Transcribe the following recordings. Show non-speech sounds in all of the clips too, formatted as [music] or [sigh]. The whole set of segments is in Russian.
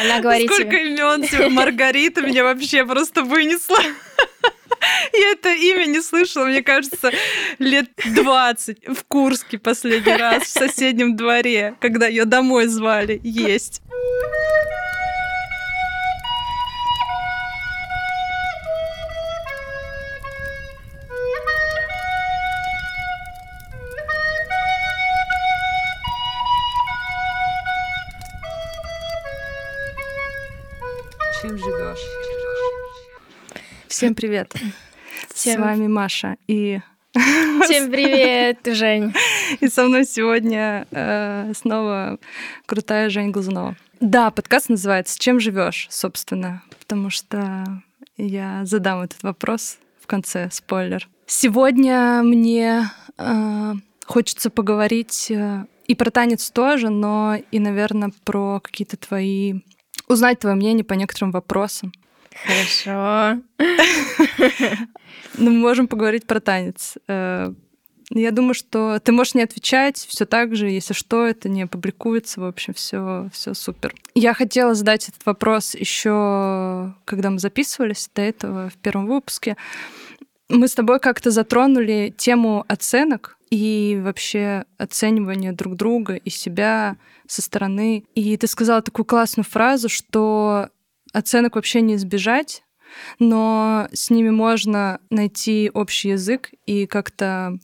Она говорит Сколько тебе. имен [laughs] Маргарита меня вообще просто вынесла. [laughs] Я это имя не слышала, мне кажется, лет 20 в Курске последний раз, в соседнем дворе, когда ее домой звали есть. Всем привет. Всем- С вами Маша и Всем привет, Жень. И со мной сегодня э, снова крутая Жень Глазунова. Да, подкаст называется «Чем живешь, собственно, потому что я задам этот вопрос в конце, спойлер. Сегодня мне э, хочется поговорить э, и про танец тоже, но и, наверное, про какие-то твои... Узнать твое мнение по некоторым вопросам. Хорошо. [laughs] Ну, мы можем поговорить про танец. Э, Я думаю, что ты можешь не отвечать все так же, если что, это не публикуется, в общем, все, все супер. Я хотела задать этот вопрос еще, когда мы записывались до этого в первом выпуске. Мы с тобой как-то затронули тему оценок и вообще оценивания друг друга и себя со стороны. И ты сказала такую классную фразу, что оценок вообще не избежать, но с ними можно найти общий язык и как-то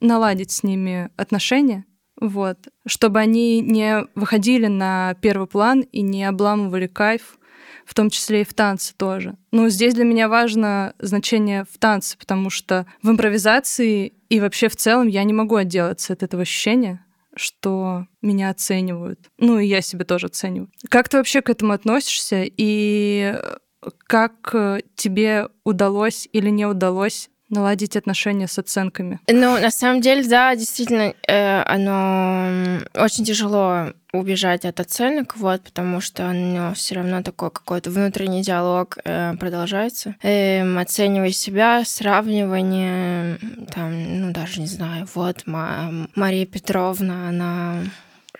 наладить с ними отношения, вот, чтобы они не выходили на первый план и не обламывали кайф, в том числе и в танце тоже. Но здесь для меня важно значение в танце, потому что в импровизации и вообще в целом я не могу отделаться от этого ощущения, что меня оценивают. Ну, и я себя тоже оцениваю. Как ты вообще к этому относишься? И как э, тебе удалось или не удалось наладить отношения с оценками? Ну, на самом деле, да, действительно, э, оно очень тяжело убежать от оценок, вот, потому что оно все равно такой какой-то внутренний диалог э, продолжается. Эм, оценивая себя, сравнивание, там, ну, даже не знаю, вот Ма- Мария Петровна, она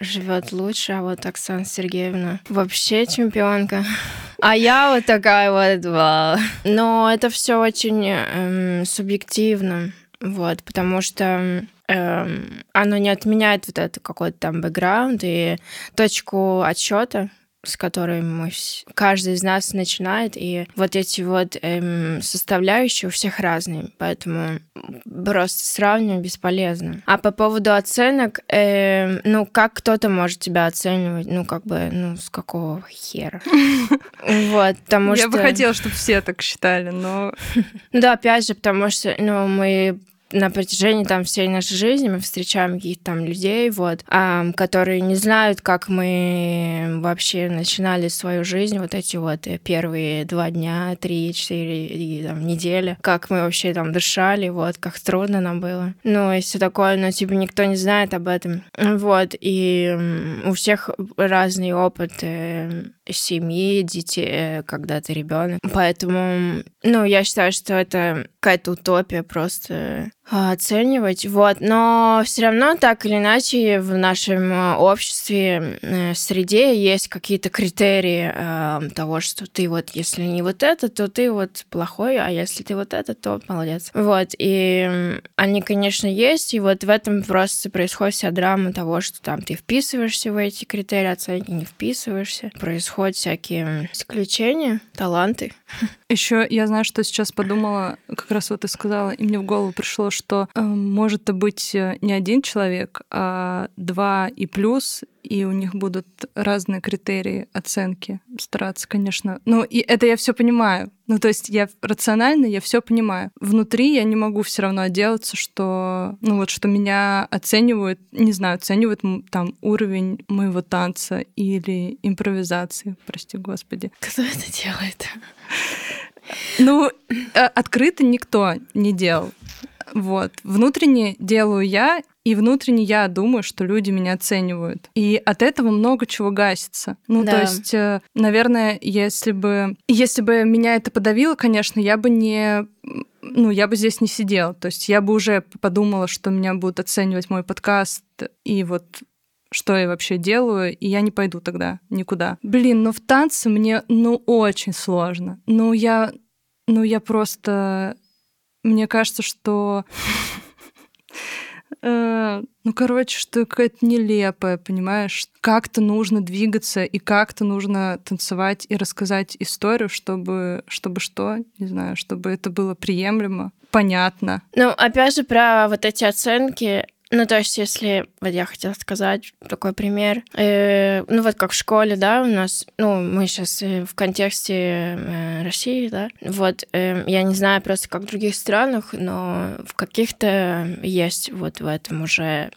живет лучше, а вот Оксана Сергеевна вообще чемпионка. [laughs] А я вот такая вот, вау. Но это все очень эм, субъективно, вот, потому что эм, оно не отменяет вот это какой-то там бэкграунд и точку отсчета, с которой мы каждый из нас начинает, и вот эти вот эм, составляющие у всех разные, поэтому просто сравнивать бесполезно. А по поводу оценок, эм, ну как кто-то может тебя оценивать, ну как бы, ну с какого хера? [laughs] Вот, потому что... Я бы хотела, чтобы все так считали, но [laughs] да, опять же, потому что, ну, мы на протяжении там всей нашей жизни мы встречаем каких-то там людей, вот, ам, которые не знают, как мы вообще начинали свою жизнь, вот эти вот э, первые два дня, три, четыре и, там, недели, как мы вообще там дышали, вот, как трудно нам было. Ну, и все такое, но типа никто не знает об этом. Вот, и у всех разный опыт э, семьи, детей, э, когда ты ребенок. Поэтому, ну, я считаю, что это какая-то утопия просто а, оценивать. Вот. Но все равно так или иначе в нашем а, обществе, э, среде есть какие-то критерии а, того, что ты вот, если не вот это, то ты вот плохой, а если ты вот это, то молодец. Вот. И они, конечно, есть, и вот в этом просто происходит вся драма того, что там ты вписываешься в эти критерии оценки, не вписываешься. Происходят всякие исключения, таланты. Еще я знаю, что сейчас подумала, как раз вот ты сказала, и мне в голову пришло, что э, может быть э, не один человек, а два и плюс, и у них будут разные критерии оценки. Стараться, конечно. Ну, и это я все понимаю. Ну, то есть я рационально, я все понимаю. Внутри я не могу все равно отделаться, что, ну вот, что меня оценивают, не знаю, оценивают там уровень моего танца или импровизации, прости господи. Кто это делает? Ну, э, открыто никто не делал. Вот. Внутренне делаю я, и внутренне я думаю, что люди меня оценивают. И от этого много чего гасится. Ну, то Да. есть, э, наверное, если бы, если бы меня это подавило, конечно, я бы не ну, я бы здесь не сидела. То есть я бы уже подумала, что меня будут оценивать мой подкаст и вот что я вообще делаю, и я не пойду тогда никуда. Блин, ну в танце мне, ну, очень сложно. Ну, я, ну, я просто... Мне кажется, что Э, ну, короче, что какая-то нелепая, понимаешь? Как-то нужно двигаться и как-то нужно танцевать и рассказать историю, чтобы, чтобы что, не знаю, чтобы это было приемлемо, понятно. Ну, опять же, про вот эти оценки, ну, то есть, если, вот я хотела сказать такой пример, э, ну, вот как в школе, да, у нас, ну, мы сейчас э, в контексте э, России, да, вот, э, я не знаю просто как в других странах, но в каких-то есть вот в этом уже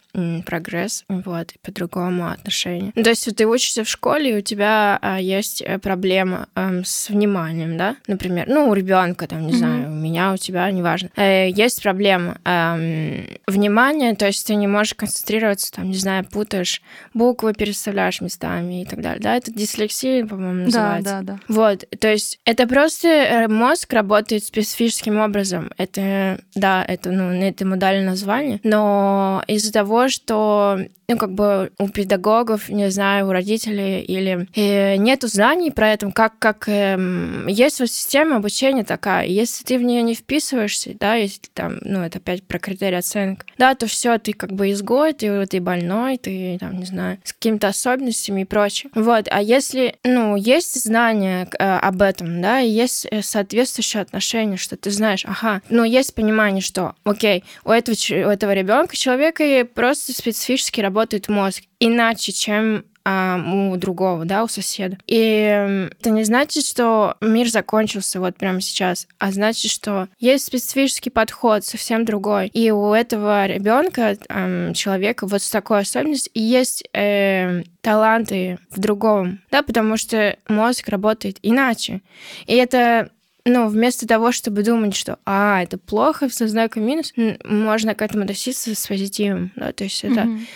прогресс, вот, и по-другому отношение. Ну, то есть, вот ты учишься в школе, и у тебя а, есть э, проблема э, с вниманием, да, например, ну, у ребенка, там, не mm-hmm. знаю, у меня, у тебя, неважно, э, есть проблема э, внимания, то есть есть ты не можешь концентрироваться, там, не знаю, путаешь буквы, переставляешь местами и так далее. Да, это дислексия, по-моему, называется. Да, да, да. Вот, то есть это просто э, мозг работает специфическим образом. Это, да, это, ну, это модальное название, но из-за того, что ну, как бы у педагогов, не знаю, у родителей или э, нету знаний про это, как, как э, есть вот система обучения такая, если ты в нее не вписываешься, да, если там, ну, это опять про критерии оценок, да, то все, ты как бы изгой, ты, ты больной, ты, там, не знаю, с какими-то особенностями и прочее. Вот, а если, ну, есть знания э, об этом, да, и есть э, соответствующее отношение, что ты знаешь, ага, ну, есть понимание, что, окей, у этого, у этого ребенка, человека просто специфически работает мозг иначе, чем а, у другого, да, у соседа. И это не значит, что мир закончился вот прямо сейчас, а значит, что есть специфический подход, совсем другой. И у этого ребенка, человека вот с такой особенностью, есть э, таланты в другом, да, потому что мозг работает иначе. И это ну, вместо того, чтобы думать, что, а, это плохо, со знаком минус, можно к этому относиться с позитивом, да, то есть это... Mm-hmm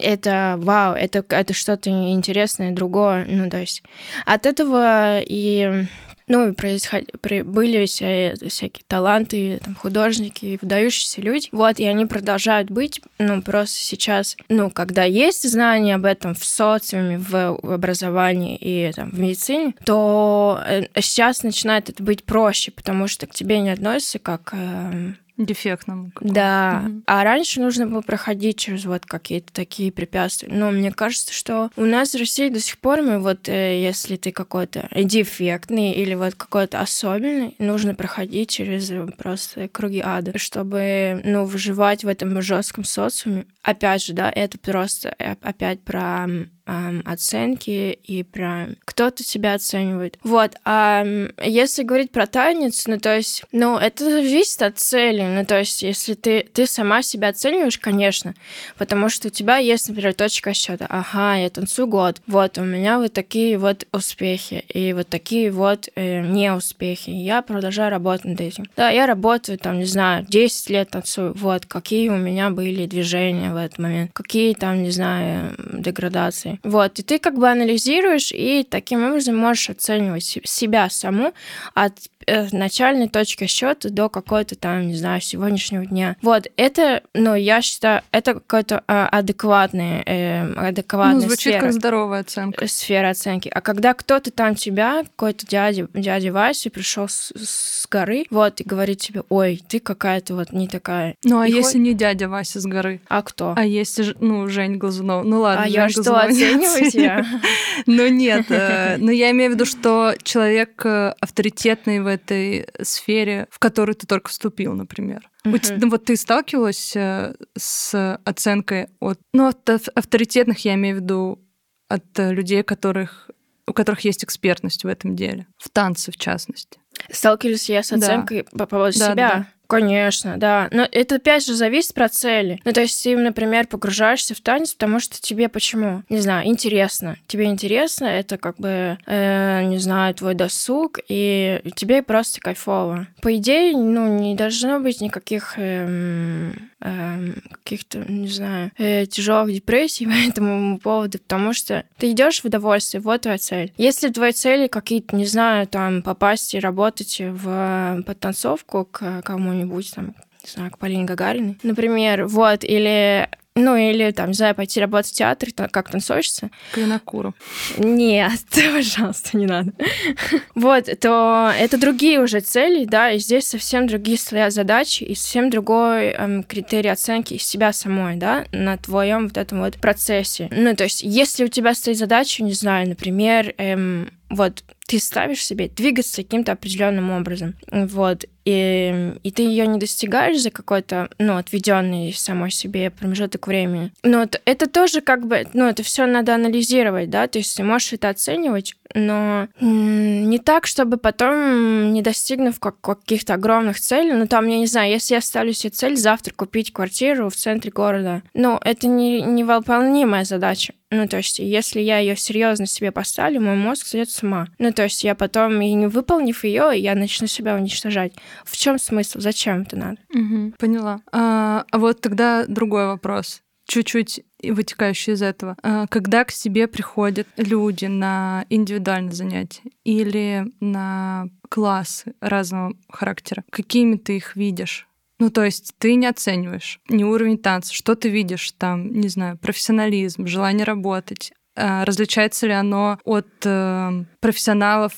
это вау, это, это что-то интересное, другое. Ну, то есть от этого и ну, происход... были вся... всякие таланты, там, художники, выдающиеся люди. Вот, и они продолжают быть, ну, просто сейчас, ну, когда есть знания об этом в социуме, в образовании и там, в медицине, то э, сейчас начинает это быть проще, потому что к тебе не относятся как э, дефектному. Да. Угу. А раньше нужно было проходить через вот какие-то такие препятствия. Но мне кажется, что у нас в России до сих пор мы вот, э, если ты какой-то дефектный или вот какой-то особенный, нужно проходить через просто круги ада, чтобы, ну, выживать в этом жестком социуме. Опять же, да, это просто э, опять про эм, оценки и про кто-то тебя оценивает. Вот. А если говорить про танец, ну, то есть, ну, это зависит от цели. Ну, то есть, если ты, ты сама себя оцениваешь, конечно, потому что у тебя есть, например, точка счета. Ага, я танцую год. Вот, у меня вот такие вот успехи и вот такие вот э, неуспехи. Я продолжаю работать над этим. Да, я работаю, там, не знаю, 10 лет танцую. Вот, какие у меня были движения в этот момент, какие там, не знаю, деградации. Вот, и ты как бы анализируешь и таким образом можешь оценивать себя саму от начальной точки счета до какой-то там, не знаю, сегодняшнего дня. Вот, это, ну, я считаю, это какой-то а, адекватный, э, адекватная ну, звучит сфера. как здоровая оценка. Э, сфера оценки. А когда кто-то там тебя, какой-то дядя, дядя Вася пришел с, с горы, вот, и говорит тебе, ой, ты какая-то вот не такая. Ну, а и если хоть... не дядя Вася с горы? А кто? А если, ну, Жень Глазунов. Ну, ладно, А я что, оцениваю тебя? [laughs] Ну, нет. Э, но я имею в виду, что человек авторитетный в этой сфере, в которую ты только вступил, например. Uh-huh. Ну, вот ты сталкивалась э, с оценкой от, ну, от авторитетных, я имею в виду, от людей, которых, у которых есть экспертность в этом деле, в танце в частности. Сталкиваюсь я с оценкой да. по поводу да, себя. Да. Конечно, да. Но это опять же зависит от цели. Ну, то есть ты, например, погружаешься в танец, потому что тебе почему? Не знаю, интересно. Тебе интересно, это как бы, э, не знаю, твой досуг, и тебе просто кайфово. По идее, ну, не должно быть никаких э, э, каких-то, не знаю, э, тяжелых депрессий [laughs] по этому поводу, потому что ты идешь в удовольствие, вот твоя цель. Если твои цели какие-то, не знаю, там, попасть и работать в подтанцовку к кому кому-нибудь, там, не знаю, к Полине Гагариной, например, вот, или ну, или там, не знаю, пойти работать в театр, как танцовщица. Клинокуру. Нет, [laughs] пожалуйста, не надо. [laughs] Вот, то это другие уже цели, да, и здесь совсем другие стоят задачи и совсем другой эм, критерий оценки себя самой, да, на твоем вот этом вот процессе. Ну, то есть, если у тебя стоит задача, не знаю, например, эм, вот ты ставишь себе двигаться каким-то определенным образом, вот, и, и ты ее не достигаешь за какой-то, ну, отведенный самой себе промежуток времени. Но это, это тоже как бы, ну, это все надо анализировать, да, то есть ты можешь это оценивать, но не так, чтобы потом, не достигнув как, каких-то огромных целей, ну, там, я не знаю, если я ставлю себе цель завтра купить квартиру в центре города, ну, это не, невыполнимая задача. Ну, то есть, если я ее серьезно себе поставлю, мой мозг сойдет с ума. Ну, то есть, я потом, и не выполнив ее, я начну себя уничтожать. В чем смысл? Зачем это надо? Угу, поняла. А, а вот тогда другой вопрос чуть-чуть вытекающий из этого. А, когда к себе приходят люди на индивидуальные занятия или на классы разного характера, какими ты их видишь? Ну, то есть ты не оцениваешь ни уровень танца, что ты видишь там, не знаю, профессионализм, желание работать, а, различается ли оно от э, профессионалов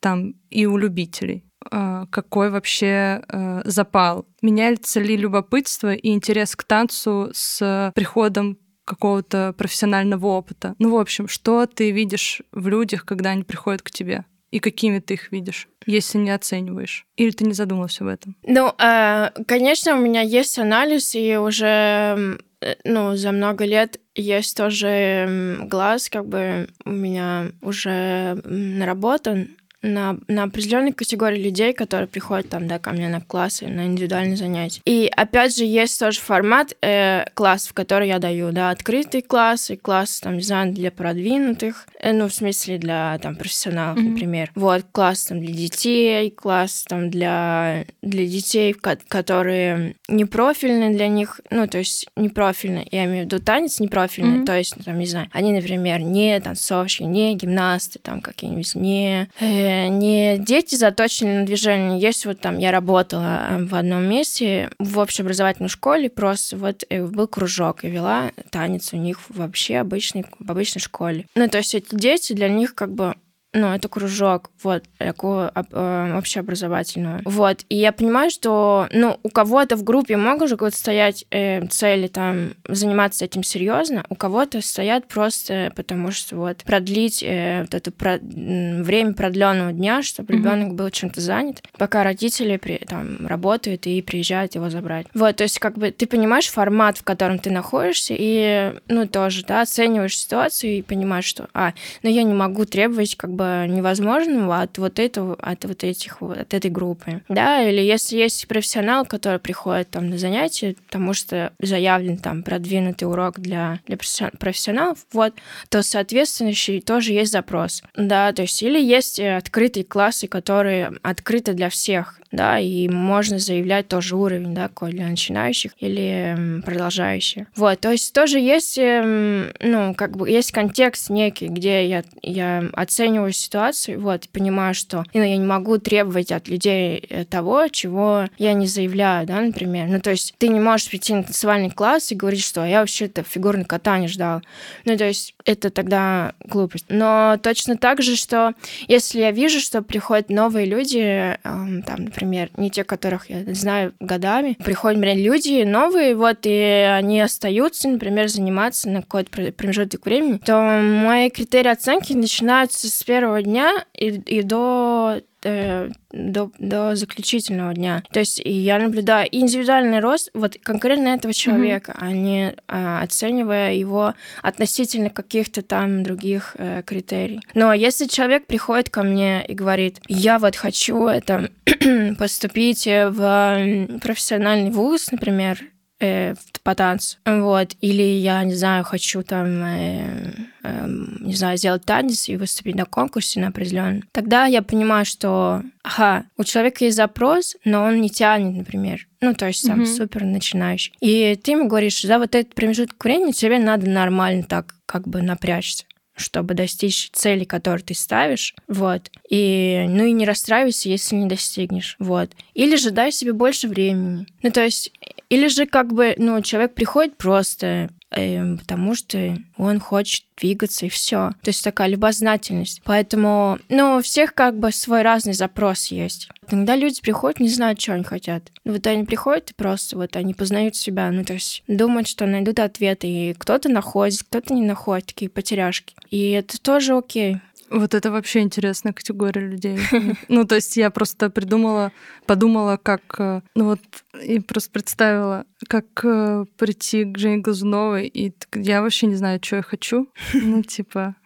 там и у любителей? А, какой вообще э, запал? Меняется ли любопытство и интерес к танцу с приходом какого-то профессионального опыта? Ну, в общем, что ты видишь в людях, когда они приходят к тебе? И какими ты их видишь, если не оцениваешь? Или ты не задумался об этом? Ну, э, конечно, у меня есть анализ, и уже э, ну, за много лет есть тоже глаз, как бы у меня уже наработан, на, на определенной категории людей, которые приходят там, да, ко мне на классы, на индивидуальные занятия. И опять же есть тоже формат э, классов, который я даю, да, открытый класс и класс, там, знаю, для продвинутых, э, ну, в смысле для, там, профессионалов, mm-hmm. например. Вот, класс там для детей, класс там для, для детей, которые не профильны для них, ну, то есть не профильны, я имею в виду танец не профильный, mm-hmm. то есть, там, не знаю, они, например, не танцовщики, не гимнасты, там, какие-нибудь, не... Э, не дети заточены на движение. Есть вот там, я работала э, в одном месте в общеобразовательной школе, просто вот э, был кружок, и вела танец у них вообще обычный, в обычной школе. Ну, то есть эти дети, для них как бы ну, это кружок, вот, такую э, общеобразовательную. Вот, и я понимаю, что, ну, у кого-то в группе могут вот стоять э, цели, там, заниматься этим серьезно, у кого-то стоят просто потому, что вот продлить э, вот это про... время продленного дня, чтобы mm-hmm. ребенок был чем-то занят, пока родители при, там работают и приезжают его забрать. Вот, то есть как бы ты понимаешь формат, в котором ты находишься, и, ну, тоже, да, оцениваешь ситуацию и понимаешь, что, а, ну, я не могу требовать как бы невозможного от вот этого, от вот этих вот, от этой группы. Да, или если есть профессионал, который приходит там на занятия, потому что заявлен там продвинутый урок для, для профессионалов, вот, то, соответственно, тоже есть запрос. Да, то есть или есть э, открытые классы, которые открыты для всех, да, и можно заявлять тоже уровень, да, какой для начинающих или продолжающих. Вот, то есть тоже есть, эм, ну, как бы есть контекст некий, где я, я оцениваю ситуацию, вот, понимаю, что ну, я не могу требовать от людей э, того, чего я не заявляю, да, например. Ну, то есть ты не можешь прийти на танцевальный класс и говорить, что я вообще-то фигурное катание ждал. Ну, то есть это тогда глупость. Но точно так же, что если я вижу, что приходят новые люди, там, например, не те, которых я знаю годами, приходят, например, люди новые, вот, и они остаются, например, заниматься на какой-то промежуток времени, то мои критерии оценки начинаются с первого дня и, и до э, до, до заключительного дня. То есть я наблюдаю индивидуальный рост вот конкретно этого человека, mm-hmm. а не а, оценивая его относительно каких-то там других э, критерий. Но если человек приходит ко мне и говорит, я вот хочу это [clears throat] поступить в профессиональный вуз, например, э, по танцу. Вот. Или я, не знаю, хочу там, э, э, не знаю, сделать танец и выступить на конкурсе на определенном. Тогда я понимаю, что, ага, у человека есть запрос, но он не тянет, например. Ну, то есть там mm-hmm. супер начинающий. И ты ему говоришь, за вот этот промежуток времени тебе надо нормально так как бы напрячься чтобы достичь цели, которую ты ставишь, вот. И, ну и не расстраивайся, если не достигнешь, вот. Или же дай себе больше времени. Ну, то есть Или же как бы, ну, человек приходит просто э, потому что он хочет двигаться и все. То есть такая любознательность. Поэтому, ну, у всех как бы свой разный запрос есть. Иногда люди приходят, не знают, что они хотят. Вот они приходят и просто вот они познают себя, ну, то есть думают, что найдут ответы, и кто-то находит, кто-то не находит, такие потеряшки. И это тоже окей. Вот это вообще интересная категория людей. [laughs] Ну, то есть я просто придумала, подумала, как... Э, ну вот, и просто представила, как э, прийти к Жене Глазуновой, и я вообще не знаю, [laughs] [laughs] что я хочу. Ну, типа,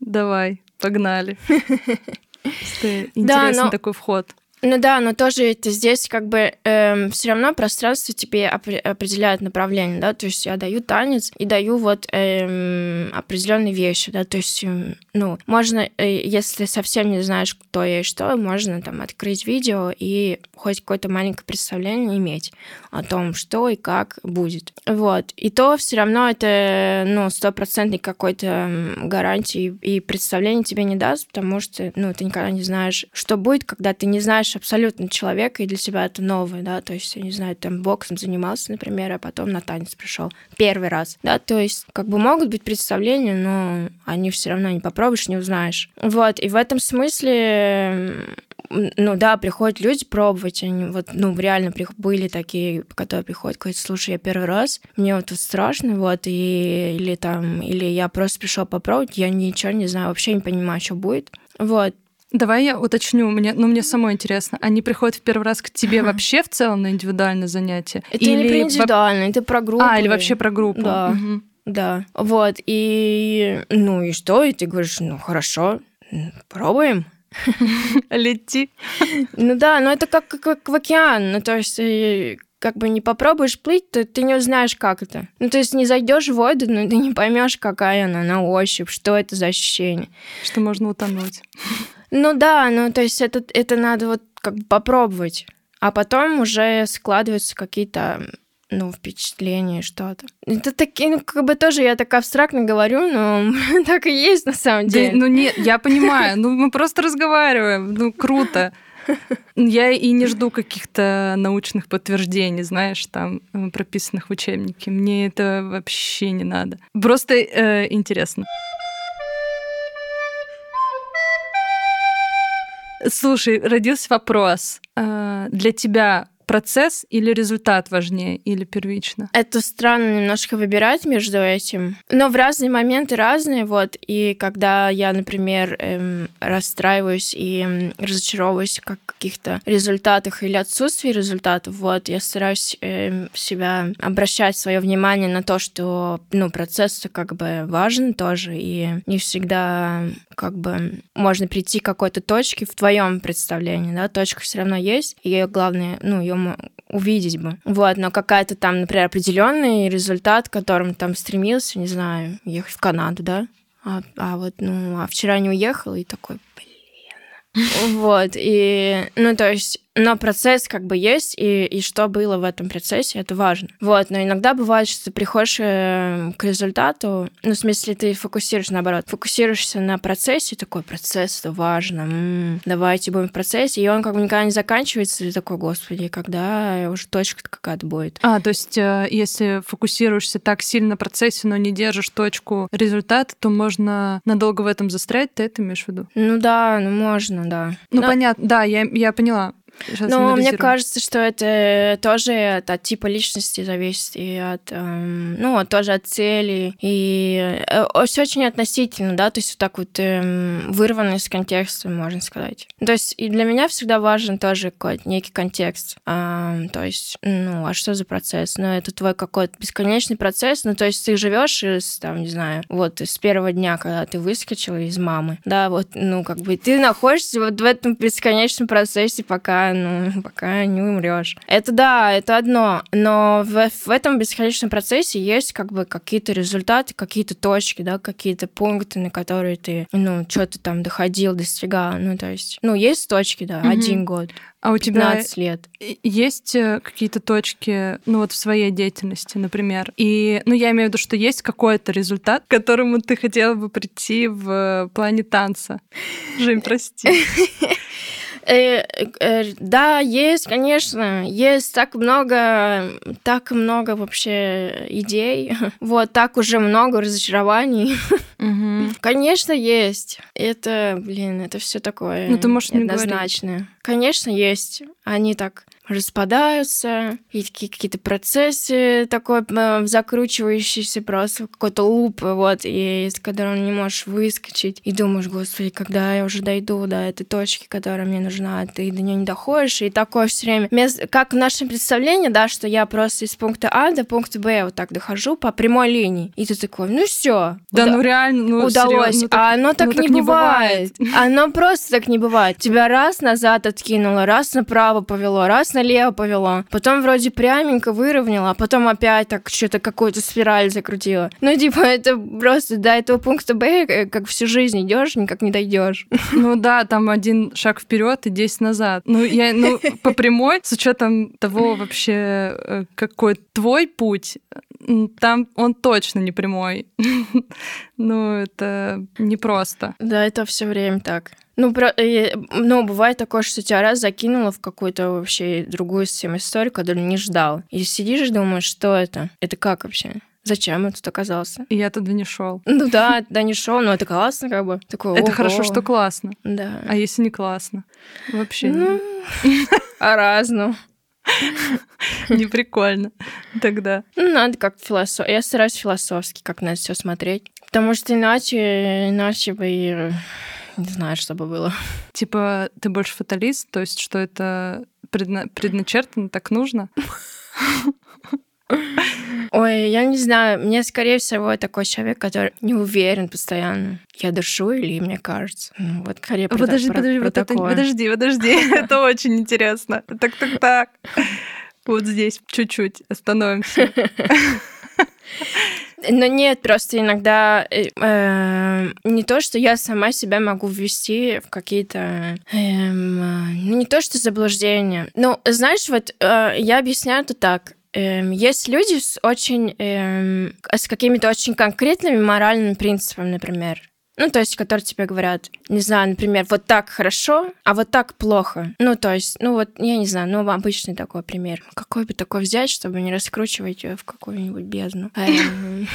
давай, погнали. Интересный такой вход. Ну да, но тоже это здесь как бы эм, все равно пространство тебе определяет направление, да, то есть я даю танец и даю вот эм, определенные вещи, да, то есть, эм, ну, можно, э, если совсем не знаешь, кто я и что, можно там открыть видео и хоть какое-то маленькое представление иметь о том, что и как будет. Вот. И то все равно это, ну, стопроцентной какой-то гарантии и представления тебе не даст, потому что, ну, ты никогда не знаешь, что будет, когда ты не знаешь узнаешь абсолютно человека, и для себя это новое, да, то есть, я не знаю, там боксом занимался, например, а потом на танец пришел первый раз, да, то есть, как бы могут быть представления, но они все равно не попробуешь, не узнаешь. Вот, и в этом смысле ну да, приходят люди пробовать, они вот, ну, реально были такие, которые приходят, говорят, слушай, я первый раз, мне вот тут страшно, вот, и, или там, или я просто пришел попробовать, я ничего не знаю, вообще не понимаю, что будет. Вот, Давай я уточню, мне, ну мне самой интересно, они приходят в первый раз к тебе вообще в целом на индивидуальное занятие? Это или не про индивидуальное, это про группу. А, или вообще про группу. Да, угу. да. Вот, и ну и что? И ты говоришь, ну хорошо, пробуем. [laughs] Лети. Ну да, но это как, как в океан. Ну, то есть э, как бы не попробуешь плыть, то ты не узнаешь, как это. Ну, то есть не зайдешь в воду, но ты не поймешь, какая она на ощупь, что это за ощущение. Что можно утонуть. Ну да, ну то есть это, это надо вот как бы попробовать. А потом уже складываются какие-то ну, впечатления, что-то. Это такие, ну, как бы тоже я так абстрактно говорю, но [laughs] так и есть на самом деле. Да, ну, нет, я понимаю, ну, мы просто разговариваем, ну, круто. Я и не жду каких-то научных подтверждений, знаешь, там, э, прописанных в учебнике. Мне это вообще не надо. Просто э, интересно. Слушай, родился вопрос. Э, для тебя процесс или результат важнее, или первично? Это странно немножко выбирать между этим. Но в разные моменты разные, вот. И когда я, например, эм, расстраиваюсь и разочаровываюсь в каких-то результатах или отсутствии результатов, вот, я стараюсь эм, себя обращать свое внимание на то, что, ну, процесс как бы важен тоже, и не всегда как бы можно прийти к какой-то точке в твоем представлении, да, точка все равно есть, и главное, ну, ее увидеть бы. Вот, но какая-то там, например, определенный результат, к которому там стремился, не знаю, ехать в Канаду, да, а, а вот, ну, а вчера не уехал и такой, блин. [laughs] Вот, и, ну, то есть но процесс как бы есть, и, и что было в этом процессе, это важно. Вот, но иногда бывает, что ты приходишь э, к результату, ну, в смысле, ты фокусируешь наоборот, фокусируешься на процессе, такой процесс, это важно, м-м, давайте будем в процессе, и он как бы никогда не заканчивается, и такой, господи, когда уже точка какая-то будет. А, то есть, э, если фокусируешься так сильно на процессе, но не держишь точку результата, то можно надолго в этом застрять, ты это имеешь в виду? Ну да, ну можно, да. Ну но... понятно, да, я, я поняла. Сейчас Но мне кажется, что это тоже от типа личности зависит и от, эм, ну, тоже от цели. И э, все очень относительно, да, то есть вот так вот эм, вырвано из контекста, можно сказать. То есть и для меня всегда важен тоже какой-то некий контекст. Эм, то есть, ну, а что за процесс? Ну, это твой какой-то бесконечный процесс, ну, то есть ты живешь из, там, не знаю, вот с первого дня, когда ты выскочила из мамы, да, вот, ну, как бы ты находишься вот в этом бесконечном процессе, пока ну, [laughs] пока не умрешь. Это да, это одно, но в, в этом бесконечном процессе есть как бы какие-то результаты, какие-то точки, да, какие-то пункты, на которые ты, ну, что-то там доходил, достигал, ну, то есть, ну, есть точки, да, угу. один год. А у тебя 15 лет. Есть э, какие-то точки, ну вот в своей деятельности, например. И, ну я имею в виду, что есть какой-то результат, к которому ты хотела бы прийти в плане танца. Жень, прости. [laughs] Э, э, да, есть, конечно, есть так много, так много вообще идей, [laughs] вот так уже много разочарований. [laughs] Конечно, есть. Это, блин, это все такое ну, ты можешь однозначное. Конечно, есть. Они так распадаются, и такие какие-то процессы такой э, закручивающиеся просто какой-то луп, вот, и из которого не можешь выскочить. И думаешь, господи, когда я уже дойду до этой точки, которая мне нужна, ты до нее не доходишь, и такое все время. Как в нашем представлении, да, что я просто из пункта А до пункта Б вот так дохожу по прямой линии. И ты такой, ну все. Да, уда- ну реально, ну удалось. Ну, так, а оно так, ну, не, так не бывает. бывает. Оно просто так не бывает. Тебя раз назад откинуло, раз направо повело, раз налево повело. Потом вроде пряменько выровняла, а потом опять так что-то какую-то спираль закрутила. Ну, типа, это просто до этого пункта Б, э, как всю жизнь идешь, никак не дойдешь. [laughs] Ну да, там один шаг вперед и 10 назад. Ну, я, ну, по прямой, с учетом того вообще, э, какой твой путь, там он точно не прямой. [laughs] ну, это непросто. Да, это все время так. Ну, про, э, ну, бывает такое, что тебя раз закинуло в какую-то вообще другую совсем историю, которую не ждал. И сидишь и думаешь, что это? Это как вообще? Зачем я тут оказался? И я туда не шел. Ну да, туда не шел, но это классно, как бы. Такое, это хорошо, что классно. Да. А если не классно? Вообще. Ну, [laughs] а разно. [laughs] Не прикольно тогда. Ну, надо как философ... Я стараюсь философски как на это все смотреть. Потому что иначе, иначе бы не знаю, что бы было. Типа, ты больше фаталист, то есть, что это предна... предначертано, так нужно? [laughs] Ой, я не знаю. Мне, скорее всего, такой человек, который не уверен постоянно. Я дышу или мне кажется? Ну, вот скорее про, подожди, про, подожди, про вот это, подожди, подожди. [laughs] это очень интересно. Так, так, так. Вот здесь чуть-чуть остановимся. [laughs] Но нет, просто иногда э, э, не то, что я сама себя могу ввести в какие-то, э, ну не то, что заблуждения. Ну, знаешь, вот э, я объясняю это так. Эм, есть люди с очень эм, с какими-то очень конкретными моральными принципами, например. Ну, то есть, которые тебе говорят, не знаю, например, вот так хорошо, а вот так плохо. Ну, то есть, ну вот, я не знаю, ну, обычный такой пример. Какой бы такой взять, чтобы не раскручивать ее в какую-нибудь бездну? [laughs]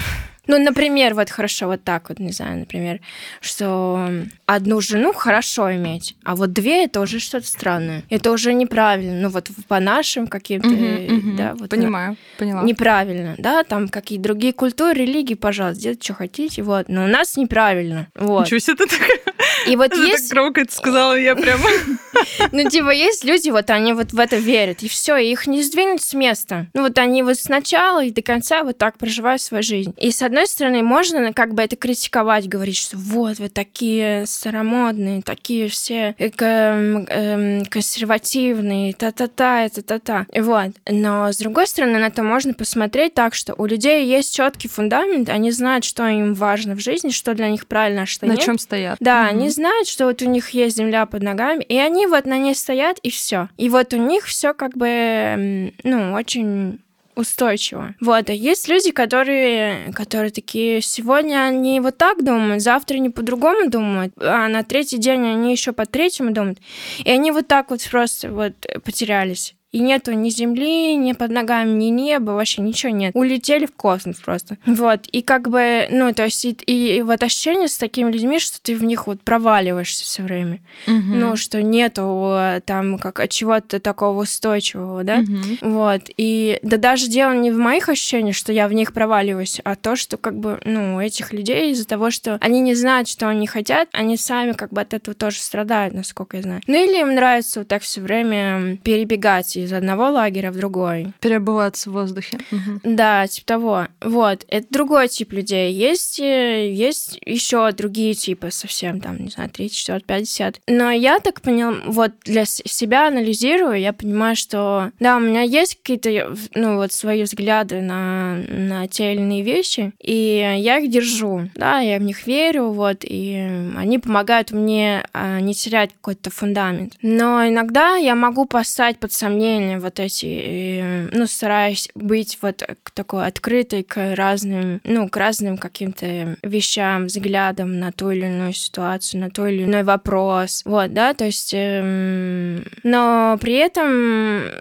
Ну, например, вот хорошо, вот так вот, не знаю, например, что одну жену хорошо иметь, а вот две это уже что-то странное. Это уже неправильно. Ну, вот по нашим каким-то, угу, угу. да, вот. Понимаю, поняла. Неправильно, да, там какие другие культуры, религии, пожалуйста, делайте, что хотите, вот. Но у нас неправильно, вот. Ничего себе ты так... И вот [laughs] это есть... так громко это сказала я прямо. [laughs] Ну, типа, есть люди, вот они вот в это верят, и все, их не сдвинуть с места. Ну, вот они вот сначала и до конца вот так проживают свою жизнь. И с одной одной стороны, можно как бы это критиковать, говорить, что вот вы такие старомодные, такие все эко, э, консервативные, та-та-та, это та-та. Вот. Но с другой стороны, на это можно посмотреть так, что у людей есть четкий фундамент, они знают, что им важно в жизни, что для них правильно, а что на нет. На чем стоят. Да, mm-hmm. они знают, что вот у них есть земля под ногами, и они вот на ней стоят, и все. И вот у них все как бы, ну, очень устойчиво. Вот, а есть люди, которые, которые такие, сегодня они вот так думают, завтра они по-другому думают, а на третий день они еще по-третьему думают. И они вот так вот просто вот потерялись и нету ни земли, ни под ногами, ни неба, вообще ничего нет. Улетели в космос просто. Вот, и как бы, ну, то есть, и, и вот ощущение с такими людьми, что ты в них вот проваливаешься все время. Угу. Ну, что нету э, там как чего-то такого устойчивого, да? Угу. Вот, и да даже дело не в моих ощущениях, что я в них проваливаюсь, а то, что как бы, ну, этих людей из-за того, что они не знают, что они хотят, они сами как бы от этого тоже страдают, насколько я знаю. Ну, или им нравится вот так все время перебегать из одного лагеря в другой. Перебываться в воздухе. Угу. Да, типа того. Вот. Это другой тип людей. Есть, э, есть еще другие типы совсем, там, не знаю, 3, 4, 50. Но я так поняла, вот для себя анализирую, я понимаю, что да, у меня есть какие-то, ну, вот свои взгляды на, на те или иные вещи, и я их держу, да, я в них верю, вот, и они помогают мне а, не терять какой-то фундамент. Но иногда я могу поставить под сомнение сомнения вот эти, ну, стараюсь быть вот такой открытой к разным, ну, к разным каким-то вещам, взглядам на ту или иную ситуацию, на тот или иной вопрос, вот, да, то есть, эм, но при этом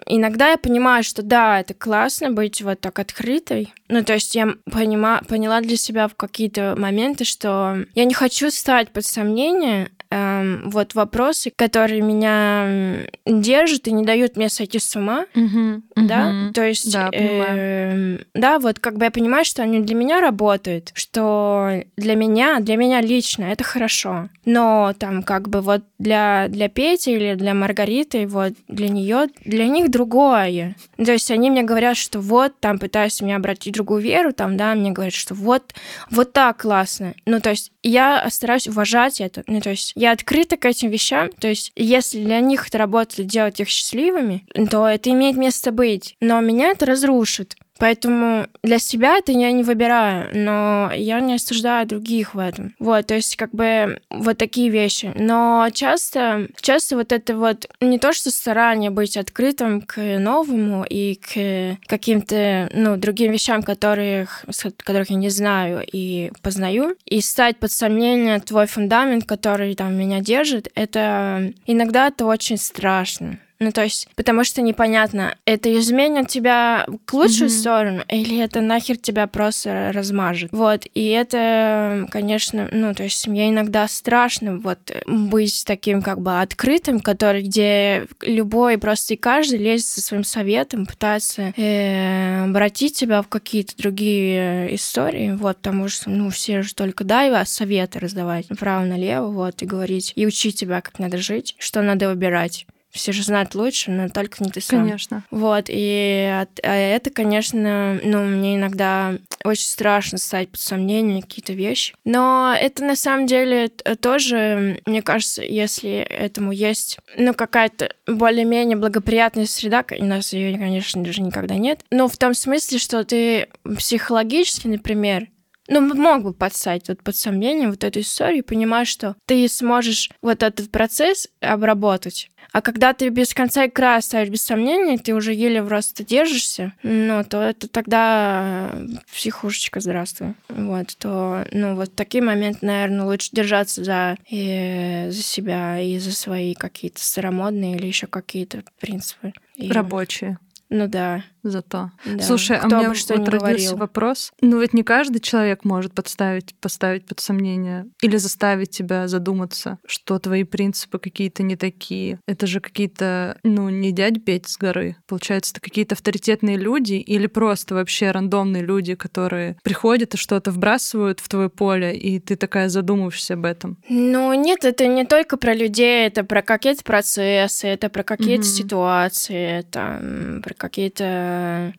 иногда я понимаю, что да, это классно быть вот так открытой, ну, то есть я понима, поняла для себя в какие-то моменты, что я не хочу стать под сомнение эм, вот вопросы, которые меня держат и не дают мне сойти с ума, угу, да, угу. то есть, да, э, да, вот как бы я понимаю, что они для меня работают, что для меня, для меня лично это хорошо, но там как бы вот для для Пети или для Маргариты, вот для нее, для них другое, то есть они мне говорят, что вот там пытаются меня обратить в другую веру, там, да, мне говорят, что вот вот так классно, ну то есть я стараюсь уважать это, ну то есть я открыта к этим вещам. То есть, если для них это работает делать их счастливыми, то это имеет место быть. Но меня это разрушит. Поэтому для себя это я не выбираю, но я не осуждаю других в этом. Вот, то есть как бы вот такие вещи. Но часто, часто вот это вот не то, что старание быть открытым к новому и к каким-то, ну, другим вещам, которых, которых я не знаю и познаю, и стать под сомнение твой фундамент, который там меня держит, это иногда это очень страшно. Ну, то есть, потому что непонятно, это изменит тебя к лучшую mm-hmm. сторону, или это нахер тебя просто размажет. Вот, и это, конечно, ну, то есть мне иногда страшно вот быть таким как бы открытым, который, где любой, просто и каждый лезет со своим советом, пытается э, обратить тебя в какие-то другие истории, вот, потому что, ну, все же только дай вас советы раздавать направо-налево, вот, и говорить, и учить тебя, как надо жить, что надо выбирать все же знают лучше, но только не ты сам. Конечно. Вот, и а это, конечно, ну, мне иногда очень страшно ставить под сомнение какие-то вещи. Но это на самом деле тоже, мне кажется, если этому есть, ну, какая-то более-менее благоприятная среда, у нас ее, конечно, даже никогда нет, но в том смысле, что ты психологически, например, ну, мог бы подстать вот под сомнение вот эту историю, понимаешь, что ты сможешь вот этот процесс обработать. А когда ты без конца и края ставишь без сомнения, ты уже еле просто держишься, ну, то это тогда психушечка, здравствуй. Вот, то, ну, вот такие моменты, наверное, лучше держаться за, и, за себя и за свои какие-то старомодные или еще какие-то принципы. И... Рабочие. Ну да зато. Да. Слушай, Кто а у меня что вот родился говорил. вопрос. Ну ведь не каждый человек может подставить, поставить под сомнение или заставить тебя задуматься, что твои принципы какие-то не такие. Это же какие-то, ну, не дядь Петь с горы. Получается, это какие-то авторитетные люди или просто вообще рандомные люди, которые приходят и что-то вбрасывают в твое поле, и ты такая задумываешься об этом. Ну нет, это не только про людей, это про какие-то процессы, это про какие-то угу. ситуации, это про какие-то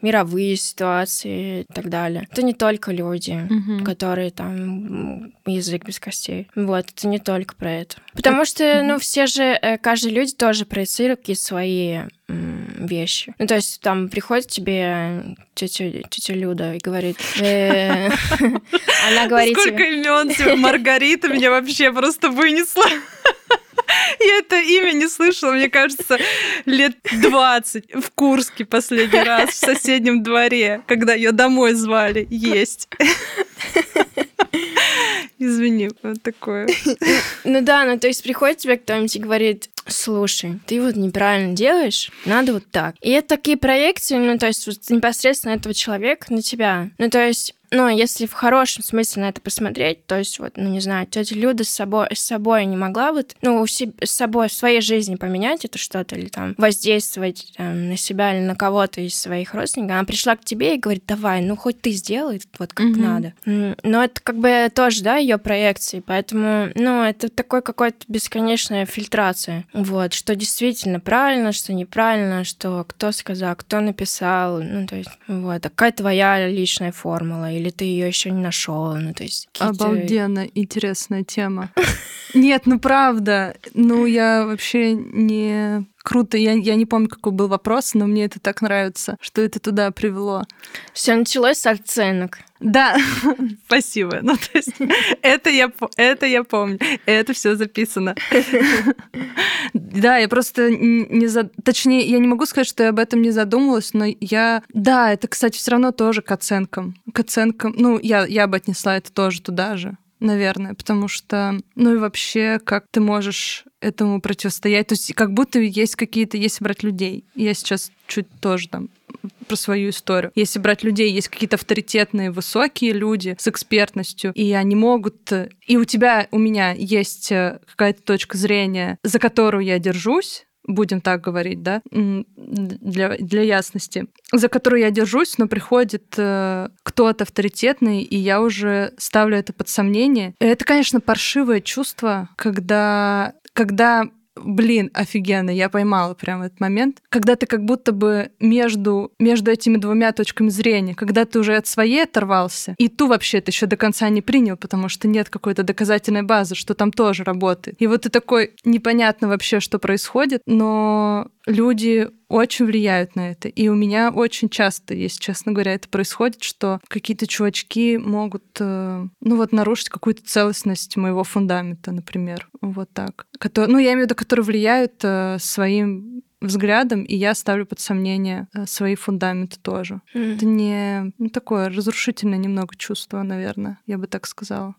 мировые ситуации и так далее. Это не только люди, угу. которые там язык без костей. Вот, это не только про это. Потому что, ну, все же, э, каждый люди тоже проецируют какие-то свои вещи. Ну, то есть там приходит тебе тетя, тетя Люда и говорит... Э, [laughs] она говорит Сколько имен Маргарита меня вообще просто вынесла. [laughs] Я это имя не слышала, мне кажется, лет 20 в Курске последний раз, в соседнем дворе, когда ее домой звали есть. [laughs] Извини, вот такое. Ну да, ну то есть приходит тебе кто-нибудь и говорит, слушай, ты вот неправильно делаешь, надо вот так. И это такие проекции, ну то есть вот непосредственно этого человека на тебя. Ну то есть ну, если в хорошем смысле на это посмотреть, то есть вот, ну, не знаю, тетя Люда с собой, с собой не могла вот, ну, с собой в своей жизни поменять это что-то или там воздействовать там, на себя или на кого-то из своих родственников, она пришла к тебе и говорит, давай, ну, хоть ты сделай вот как mm-hmm. надо. Но это как бы тоже, да, ее проекции, поэтому, ну, это такой какой-то бесконечная фильтрация, вот, что действительно правильно, что неправильно, что кто сказал, кто написал, ну, то есть, вот, какая твоя личная формула или ты ее еще не нашел. Ну, то есть Обалденно интересная тема. Нет, ну правда. Ну, я вообще не круто. Я, я не помню, какой был вопрос, но мне это так нравится, что это туда привело. Все началось с оценок. Да, [laughs] спасибо. Ну, то есть, это я, это я помню. Это все записано. [laughs] Да, я просто не за... Точнее, я не могу сказать, что я об этом не задумывалась, но я... Да, это, кстати, все равно тоже к оценкам. К оценкам. Ну, я, я бы отнесла это тоже туда же наверное, потому что, ну и вообще, как ты можешь этому противостоять? То есть как будто есть какие-то, если брать людей, я сейчас чуть тоже там про свою историю. Если брать людей, есть какие-то авторитетные, высокие люди с экспертностью, и они могут... И у тебя, у меня есть э, какая-то точка зрения, за которую я держусь, будем так говорить, да, для, для ясности, за которую я держусь, но приходит э, кто-то авторитетный, и я уже ставлю это под сомнение. Это, конечно, паршивое чувство, когда, когда блин, офигенно, я поймала прямо этот момент, когда ты как будто бы между, между этими двумя точками зрения, когда ты уже от своей оторвался, и ту вообще это еще до конца не принял, потому что нет какой-то доказательной базы, что там тоже работает. И вот ты такой, непонятно вообще, что происходит, но люди очень влияют на это. И у меня очень часто, если честно говоря, это происходит, что какие-то чувачки могут, э, ну вот, нарушить какую-то целостность моего фундамента, например. Вот так. Который, ну, я имею в виду, которые влияют э, своим взглядом, и я ставлю под сомнение э, свои фундаменты тоже. Mm. Это не ну, такое разрушительное немного чувство, наверное, я бы так сказала.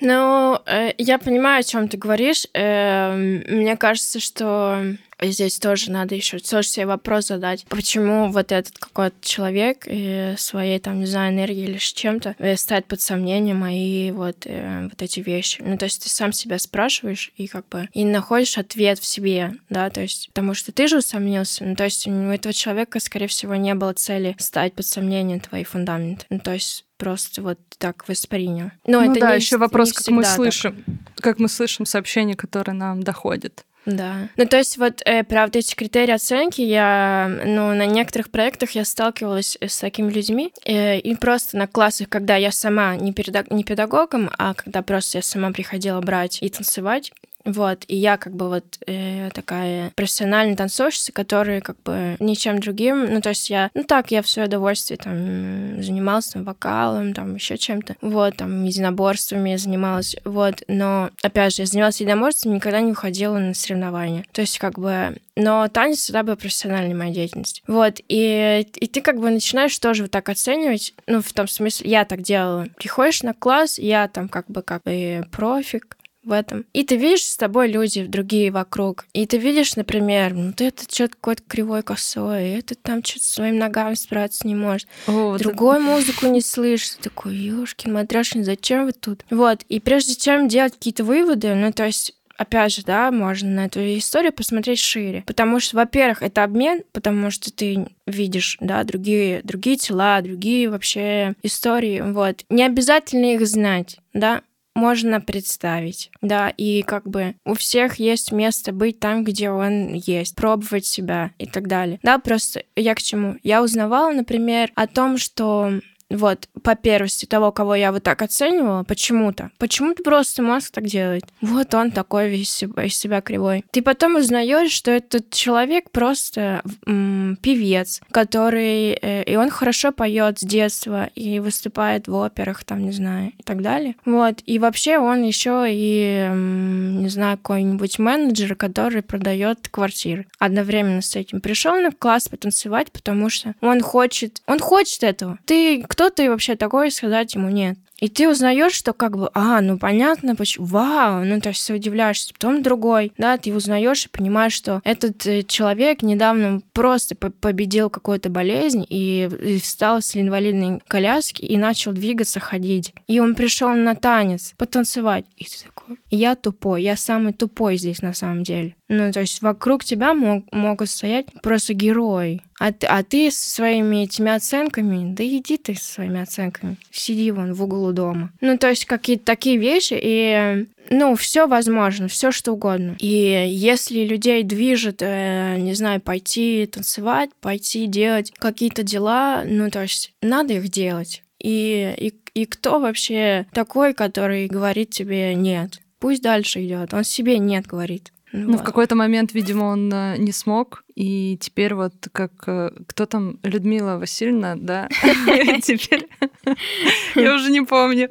Ну, э, я понимаю, о чем ты говоришь. Э, мне кажется, что здесь тоже надо еще тоже себе вопрос задать, почему вот этот какой-то человек и своей там, не знаю, энергией или чем-то э, ставит под сомнение мои вот, э, вот эти вещи. Ну, то есть ты сам себя спрашиваешь и как бы и находишь ответ в себе, да, то есть потому что ты же усомнился, ну, то есть у этого человека, скорее всего, не было цели ставить под сомнение твои фундаменты. Ну, то есть просто вот так воспринял. Но ну это да, не, еще вопрос, как мы слышим, так. как мы слышим сообщения, которые нам доходят. Да. Ну, то есть вот, э, правда, эти критерии оценки, я, ну, на некоторых проектах я сталкивалась с такими людьми, э, и просто на классах, когда я сама не, педаг... не педагогом, а когда просто я сама приходила брать и танцевать, вот, и я как бы вот э, такая профессиональная танцовщица, которая как бы ничем другим, ну, то есть я, ну так, я в свое удовольствие там занималась там вокалом, там еще чем-то, вот, там единоборствами я занималась, вот, но, опять же, я занималась единоборством, никогда не выходила на соревнования, то есть как бы но танец всегда был профессиональной моей деятельностью. Вот, и, и ты как бы начинаешь тоже вот так оценивать, ну, в том смысле, я так делала. Приходишь на класс, я там как бы как бы профик, в этом. И ты видишь с тобой люди другие вокруг. И ты видишь, например, ну ты это что-то какой-то кривой косой, это там что-то своими ногами справиться не может. О, Другой это... музыку не слышишь. Ты такой, ёшкин матрешин, зачем вы тут? Вот. И прежде чем делать какие-то выводы, ну то есть опять же, да, можно на эту историю посмотреть шире. Потому что, во-первых, это обмен, потому что ты видишь, да, другие, другие тела, другие вообще истории, вот. Не обязательно их знать, да, можно представить, да, и как бы у всех есть место быть там, где он есть, пробовать себя и так далее. Да, просто я к чему? Я узнавала, например, о том, что вот, по первости того, кого я вот так оценивала, почему-то. Почему-то просто мозг так делает. Вот он такой весь из себя кривой. Ты потом узнаешь, что этот человек просто м, певец, который... Э, и он хорошо поет с детства и выступает в операх, там, не знаю, и так далее. Вот. И вообще он еще и, м, не знаю, какой-нибудь менеджер, который продает квартиры. Одновременно с этим пришел на класс потанцевать, потому что он хочет... Он хочет этого. Ты кто ты вообще такой, сказать ему нет. И ты узнаешь, что как бы, а, ну понятно, почему, вау, ну то есть удивляешься, потом другой, да, ты узнаешь и понимаешь, что этот э, человек недавно просто победил какую-то болезнь и, и встал с инвалидной коляски и начал двигаться, ходить. И он пришел на танец, потанцевать. И ты такой, я тупой, я самый тупой здесь на самом деле. Ну, то есть вокруг тебя мог, могут стоять просто герои. А а ты со своими этими оценками, да иди ты со своими оценками, сиди вон в углу дома. Ну, то есть какие-то такие вещи, и ну, все возможно, все что угодно. И если людей движет, э, не знаю, пойти танцевать, пойти делать какие-то дела, ну, то есть надо их делать. И, и, и кто вообще такой, который говорит тебе нет? Пусть дальше идет. Он себе нет говорит. Ну, вот. в какой-то момент, видимо, он э, не смог, и теперь вот как... Э, кто там? Людмила Васильевна, да? [laughs] [laughs] Теперь... [laughs] Я уже не помню.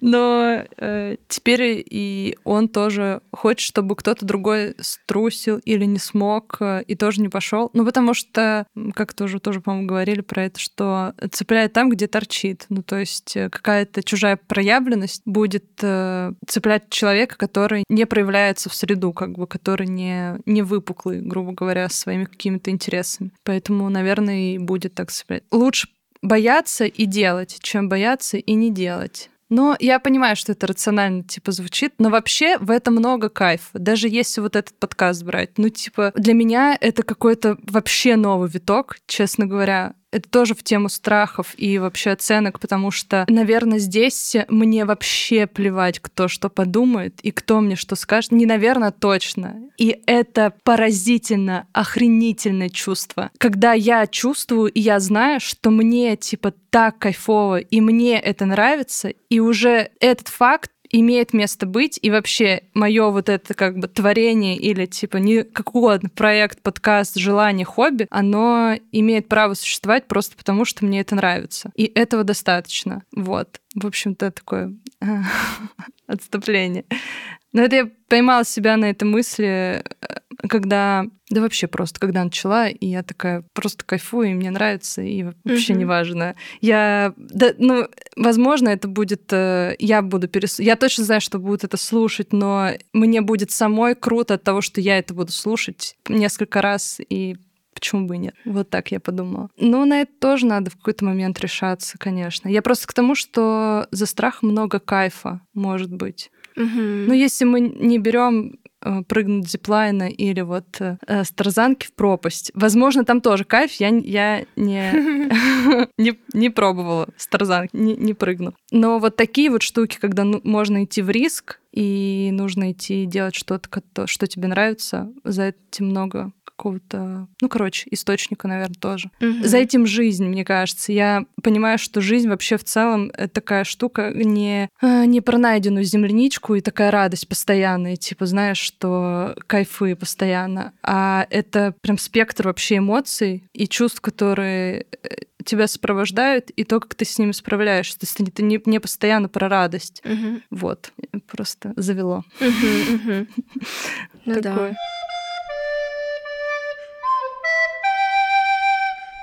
Но э, теперь и он тоже хочет, чтобы кто-то другой струсил или не смог э, и тоже не пошел. Ну, потому что, как тоже, тоже, по-моему, говорили про это, что цепляет там, где торчит. Ну, то есть какая-то чужая проявленность будет цеплять человека, который не проявляется в среду, как бы, который не, не выпуклый, грубо говоря, своими какими-то интересами. Поэтому, наверное, и будет так себе. Лучше бояться и делать, чем бояться и не делать. Но я понимаю, что это рационально, типа, звучит, но вообще в этом много кайфа. Даже если вот этот подкаст брать. Ну, типа, для меня это какой-то вообще новый виток, честно говоря это тоже в тему страхов и вообще оценок, потому что, наверное, здесь мне вообще плевать, кто что подумает и кто мне что скажет. Не, наверное, точно. И это поразительно, охренительное чувство. Когда я чувствую, и я знаю, что мне, типа, так кайфово, и мне это нравится, и уже этот факт имеет место быть, и вообще мое вот это как бы творение или типа не какой проект, подкаст, желание, хобби, оно имеет право существовать просто потому, что мне это нравится. И этого достаточно. Вот. В общем-то, такое [laughs] отступление. Но это я поймала себя на этой мысли, когда, да вообще просто, когда начала, и я такая просто кайфую, и мне нравится, и вообще mm-hmm. неважно. Я, да, ну, возможно, это будет, э, я буду перес... Я точно знаю, что буду это слушать, но мне будет самой круто от того, что я это буду слушать несколько раз, и почему бы и нет? Вот так я подумала. Ну, на это тоже надо в какой-то момент решаться, конечно. Я просто к тому, что за страх много кайфа, может быть. Угу. Ну, если мы не берем прыгнуть с зиплайна или вот э, с тарзанки в пропасть. Возможно, там тоже кайф, я, я не, [laughs] не, не пробовала с тарзанки, не, не прыгну. Но вот такие вот штуки, когда ну, можно идти в риск, и нужно идти делать что-то, что тебе нравится, за этим много какого-то, ну, короче, источника, наверное, тоже. Угу. За этим жизнь, мне кажется. Я понимаю, что жизнь вообще в целом такая штука не, э, не про найденную земляничку и такая радость постоянная, типа, знаешь, что кайфы постоянно, а это прям спектр вообще эмоций и чувств, которые э, тебя сопровождают, и то, как ты с ними справляешься. То есть это не, не постоянно про радость. Угу. Вот. Просто завело. Угу, угу. [laughs] Ну да.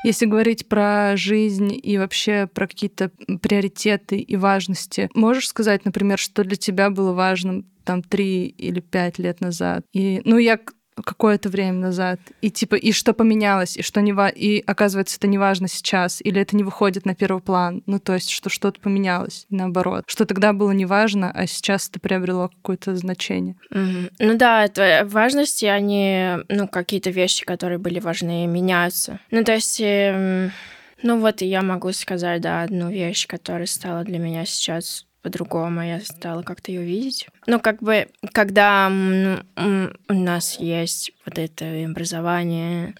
Если говорить про жизнь и вообще про какие-то приоритеты и важности, можешь сказать, например, что для тебя было важным там три или пять лет назад? И, ну, я какое-то время назад, и типа, и что поменялось, и что не ва... и оказывается, это не важно сейчас, или это не выходит на первый план, ну, то есть, что что-то поменялось, наоборот, что тогда было не важно, а сейчас это приобрело какое-то значение. Mm-hmm. Ну да, это важности, они, ну, какие-то вещи, которые были важны, меняются. Ну, то есть... Э... Ну вот я могу сказать, да, одну вещь, которая стала для меня сейчас по-другому, я стала как-то ее видеть. Ну, как бы, когда у нас есть вот это образование,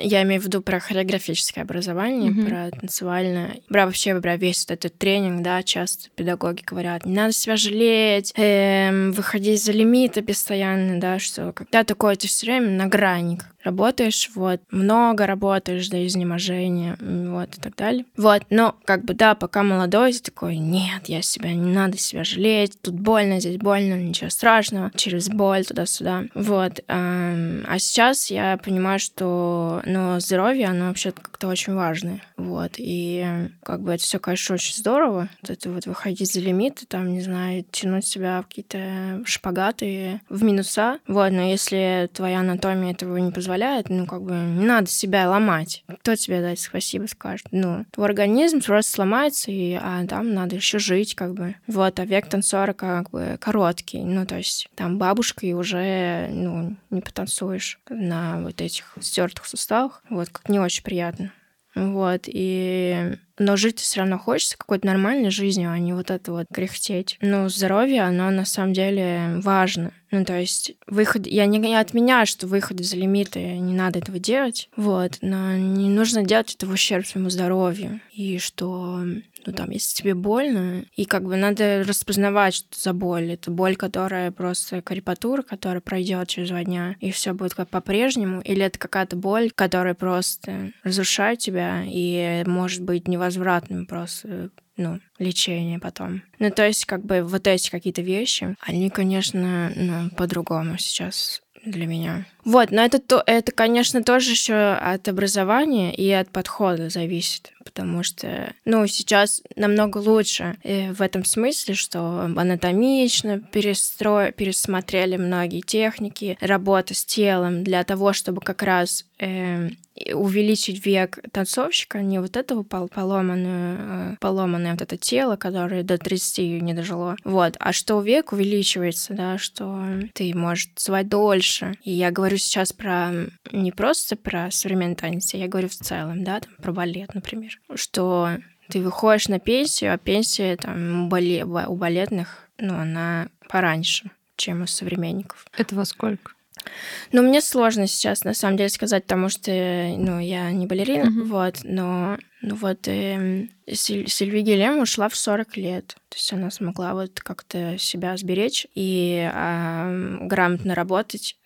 я имею в виду про хореографическое образование, mm-hmm. про танцевальное, про вообще про весь вот этот тренинг, да, часто педагоги говорят, не надо себя жалеть, эм, выходить за лимиты постоянно, да, что когда такое, ты все время на грани, работаешь, вот, много работаешь до изнеможения, вот, и так далее. Вот, но, как бы, да, пока молодой, ты такой, нет, я себя, не надо себя жалеть, тут больно, здесь больно, ничего страшного, через боль туда-сюда, вот. А сейчас я понимаю, что, ну, здоровье, оно вообще как-то очень важное, вот, и как бы это все, конечно, очень здорово, вот это вот выходить за лимиты, там, не знаю, тянуть себя в какие-то шпагаты, в минуса, вот, но если твоя анатомия этого не позволяет, ну, как бы, не надо себя ломать. Кто тебе дать спасибо скажет? Ну, твой организм просто сломается, и, а там надо еще жить, как бы. Вот, а век танцора как бы короткий. Ну, то есть там бабушка и уже, ну, не потанцуешь на вот этих стертых суставах. Вот, как не очень приятно. Вот, и но жить все равно хочется какой-то нормальной жизнью, а не вот это вот кряхтеть. Но здоровье, оно на самом деле важно. Ну, то есть выход... Я не, не отменяю, что выход за лимиты, не надо этого делать, вот, но не нужно делать это в ущерб своему здоровью. И что, ну, там, если тебе больно, и как бы надо распознавать, что за боль. Это боль, которая просто карикатура, которая пройдет через два дня, и все будет как по-прежнему, или это какая-то боль, которая просто разрушает тебя и может быть невозвратным просто ну, лечение потом. Ну, то есть, как бы вот эти какие-то вещи, они, конечно, ну, по-другому сейчас для меня. Вот, но это, то, это, конечно, тоже еще от образования и от подхода зависит, потому что, ну, сейчас намного лучше э, в этом смысле, что анатомично перестро... пересмотрели многие техники, работа с телом для того, чтобы как раз э, увеличить век танцовщика, не вот этого пол поломанное, э, поломанное вот это тело, которое до 30 не дожило, вот, а что век увеличивается, да, что ты можешь звать дольше. И я говорю сейчас про не просто про современный танец, я говорю в целом, да, там, про балет, например, что ты выходишь на пенсию, а пенсия там у, бале у балетных, ну, она пораньше, чем у современников. Это во сколько? Ну, мне сложно сейчас, на самом деле, сказать, потому что, ну, я не балерина, mm-hmm. вот, но, ну, вот, э, Силь, Сильви Гелем ушла в 40 лет, то есть она смогла вот как-то себя сберечь и э, грамотно работать,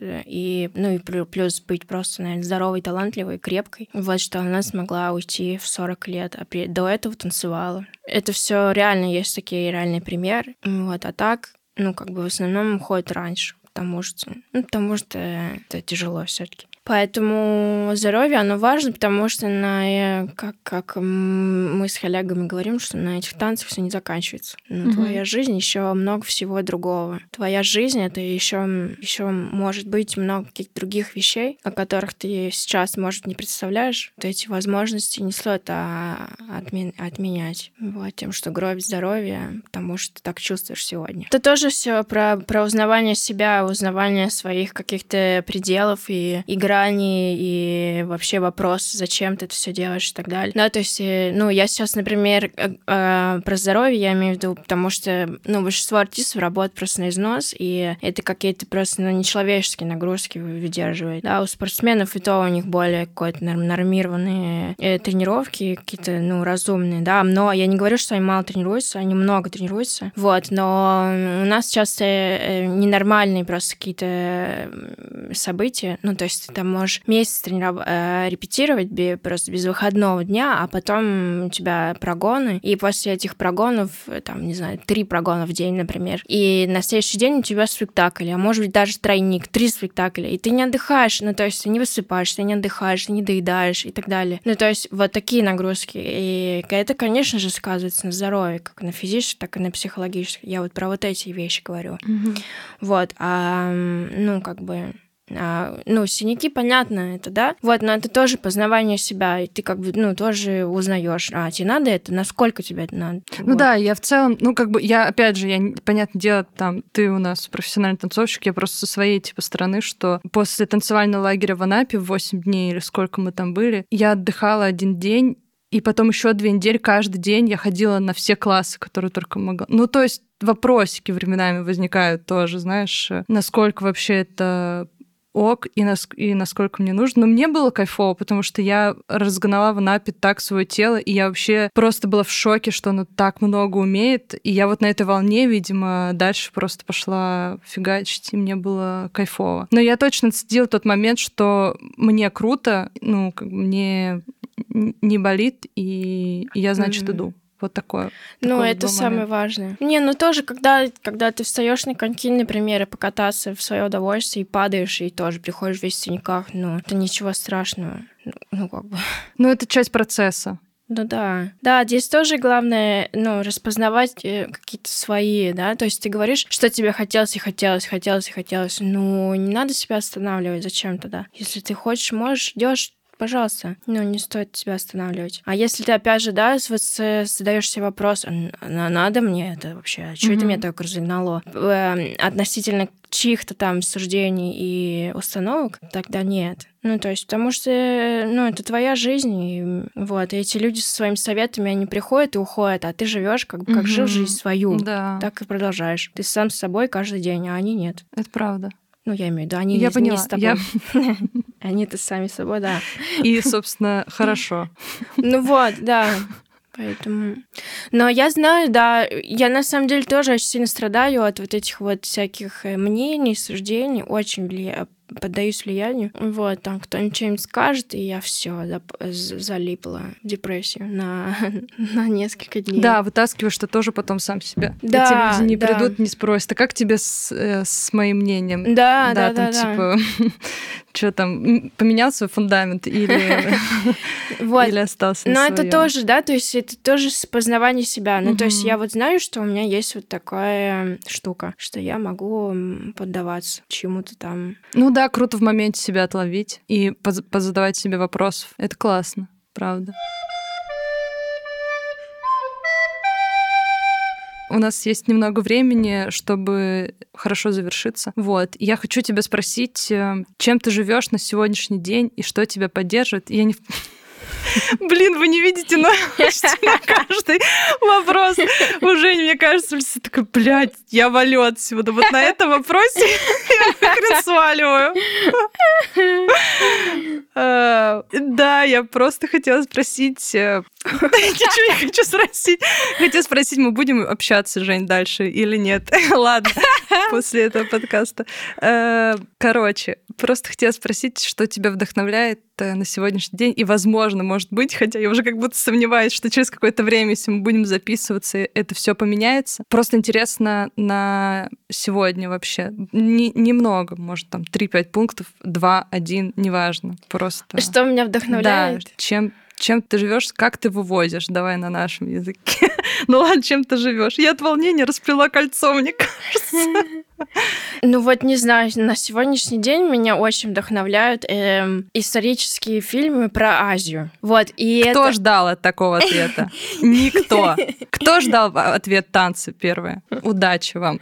и, ну и плюс быть просто, наверное, здоровой, талантливой, крепкой. Вот что она смогла уйти в 40 лет, а при... до этого танцевала. Это все реально есть такие реальные примеры. Вот, а так, ну, как бы в основном уходит раньше потому что, ну, потому что это тяжело все-таки. Поэтому здоровье, оно важно, потому что на, э, как, как мы с коллегами говорим, что на этих танцах все не заканчивается. Но угу. твоя жизнь еще много всего другого. Твоя жизнь это еще, еще может быть много каких-то других вещей, о которых ты сейчас, может, не представляешь. Вот эти возможности не стоит а, отмен, отменять. Вот, тем, что гробь здоровья, потому что ты так чувствуешь сегодня. Это тоже все про, про узнавание себя, узнавание своих каких-то пределов и игра грани и вообще вопрос, зачем ты это все делаешь и так далее. Да, то есть, э, ну, я сейчас, например, э, э, про здоровье я имею в виду, потому что, ну, большинство артистов работают просто на износ, и это какие-то просто, ну, нечеловеческие нагрузки выдерживают. Да, у спортсменов и то у них более какой-то нормированные тренировки, какие-то, ну, разумные, да, но я не говорю, что они мало тренируются, они много тренируются, вот, но у нас часто ненормальные просто какие-то события, ну, то есть там можешь месяц трениров... э, репетировать просто без выходного дня, а потом у тебя прогоны, и после этих прогонов, э, там, не знаю, три прогона в день, например, и на следующий день у тебя спектакль, а может быть даже тройник, три спектакля, и ты не отдыхаешь, ну, то есть ты не высыпаешься, не отдыхаешь, не доедаешь и так далее. Ну, то есть вот такие нагрузки. И это, конечно же, сказывается на здоровье, как на физическом, так и на психологическом. Я вот про вот эти вещи говорю. Mm-hmm. Вот, а, ну, как бы а, ну, синяки, понятно, это, да? Вот, но это тоже познавание себя, и ты как бы, ну, тоже узнаешь, а тебе надо это, насколько тебе это надо. Ну вот. да, я в целом, ну, как бы, я, опять же, я, понятное дело, там, ты у нас профессиональный танцовщик, я просто со своей, типа, стороны, что после танцевального лагеря в Анапе в 8 дней или сколько мы там были, я отдыхала один день, и потом еще две недели каждый день я ходила на все классы, которые только могла. Ну, то есть вопросики временами возникают тоже, знаешь, насколько вообще это ок и, нас, и насколько мне нужно. Но мне было кайфово, потому что я разгнала в Анапе так свое тело, и я вообще просто была в шоке, что оно так много умеет. И я вот на этой волне, видимо, дальше просто пошла фигачить, и мне было кайфово. Но я точно цедила тот момент, что мне круто, ну, как мне не болит, и я, значит, mm-hmm. иду. Вот такое. Ну, это самое важное. Не, ну тоже, когда, когда ты встаешь на коньки, например, и покататься в свое удовольствие, и падаешь, и тоже приходишь весь в синяках, ну, это ничего страшного. Ну, ну как бы. [laughs] Ну, это часть процесса. Ну да. Да, здесь тоже главное, ну, распознавать э, какие-то свои, да, то есть ты говоришь, что тебе хотелось и хотелось, хотелось и хотелось, ну, не надо себя останавливать, зачем тогда? Если ты хочешь, можешь, идешь пожалуйста, ну, не стоит себя останавливать. А если ты, опять же, да, вот задаешь себе вопрос, надо мне это вообще? А что mm-hmm. это меня так разогнало? Эм, относительно чьих-то там суждений и установок, тогда нет. Ну, то есть, потому что, ну, это твоя жизнь, и вот, и эти люди со своими советами, они приходят и уходят, а ты живешь как бы как угу. жил жизнь свою. Да. Так и продолжаешь. Ты сам с собой каждый день, а они нет. Это правда. Ну, я имею в виду, они я не, поняла. не с тобой. Я... [laughs] Они-то сами собой, да. И, собственно, хорошо. Ну вот, да. Поэтому... Но я знаю, да, я на самом деле тоже очень сильно страдаю от вот этих вот всяких э, мнений, суждений, очень влияю поддаюсь влиянию. Вот, там кто-нибудь что-нибудь скажет, и я все залипла в депрессию на, [laughs] на несколько дней. Да, вытаскиваешь ты тоже потом сам себя. Да, Эти люди не да. придут, не спросят, а как тебе с, э, с моим мнением? Да, да, да. Там, да, типа, [laughs] да. что там, поменял свой фундамент или, [laughs] или остался Но это тоже, да, то есть это тоже познавание себя. Ну, то есть я вот знаю, что у меня есть вот такая штука, что я могу поддаваться чему-то там. Ну да, круто в моменте себя отловить и позадавать себе вопросов. Это классно, правда. У нас есть немного времени, чтобы хорошо завершиться. Вот. Я хочу тебя спросить, э, чем ты живешь на сегодняшний день и что тебя поддерживает. Я не Блин, вы не видите, но почти [laughs] на каждый вопрос уже, мне кажется, все такой, блядь, я валю отсюда. Вот на этом вопросе я хрен сваливаю. Э, да, я просто хотела спросить... Э, ничего не хочу спросить. Хотела спросить, мы будем общаться, Жень, дальше или нет? [laughs] Ладно, после этого подкаста. Э, короче, просто хотела спросить, что тебя вдохновляет на сегодняшний день, и, возможно, может быть, хотя я уже как будто сомневаюсь, что через какое-то время, если мы будем записываться, это все поменяется. Просто интересно на сегодня вообще. Немного, может, там 3-5 пунктов, 2, 1, неважно. Просто... Что меня вдохновляет? Да, чем чем ты живешь, как ты вывозишь, давай на нашем языке. [laughs] ну ладно, чем ты живешь. Я от волнения расплела кольцо, мне кажется. [laughs] Ну вот, не знаю, на сегодняшний день меня очень вдохновляют э, исторические фильмы про Азию. Вот, и Кто это... ждал от такого ответа? [laughs] Никто. Кто ждал [laughs] ответ танцы первые? Удачи вам.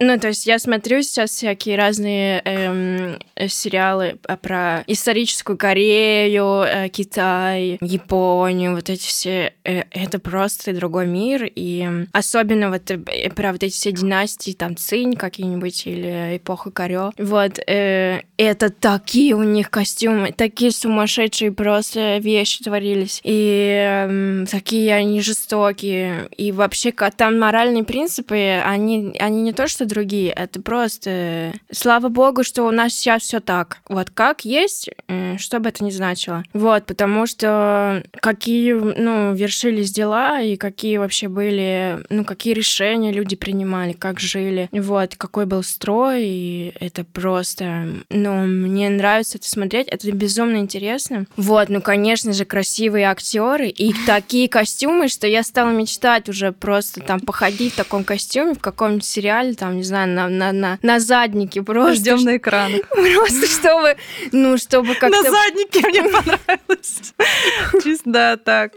Ну, то есть я смотрю сейчас всякие разные эм, сериалы про историческую Корею, э, Китай, Японию, вот эти все. Э, это просто другой мир, и особенно вот э, про вот эти все династии, там, Цинь какие-нибудь, или эпоха Корё. Вот, э, это такие у них костюмы, такие сумасшедшие просто вещи творились, и э, такие они жестокие, и вообще там моральные принципы, они, они не то что другие, это просто... Слава богу, что у нас сейчас все так. Вот как есть, э, что бы это ни значило. Вот, потому что какие, ну, вершились дела, и какие вообще были, ну, какие решения люди принимали, как жили, вот, какой был строй, и это просто, ну, мне нравится это смотреть, это безумно интересно. Вот, ну, конечно же, красивые актеры и [laughs] такие костюмы, что я стала мечтать уже просто там походить в таком костюме в каком-нибудь сериале, там, не знаю, на, на, на, на заднике просто. Ждем на экранах. [laughs] Просто чтобы, ну, чтобы как-то... На заднике мне [laughs] понравилось. Чисто, да, так.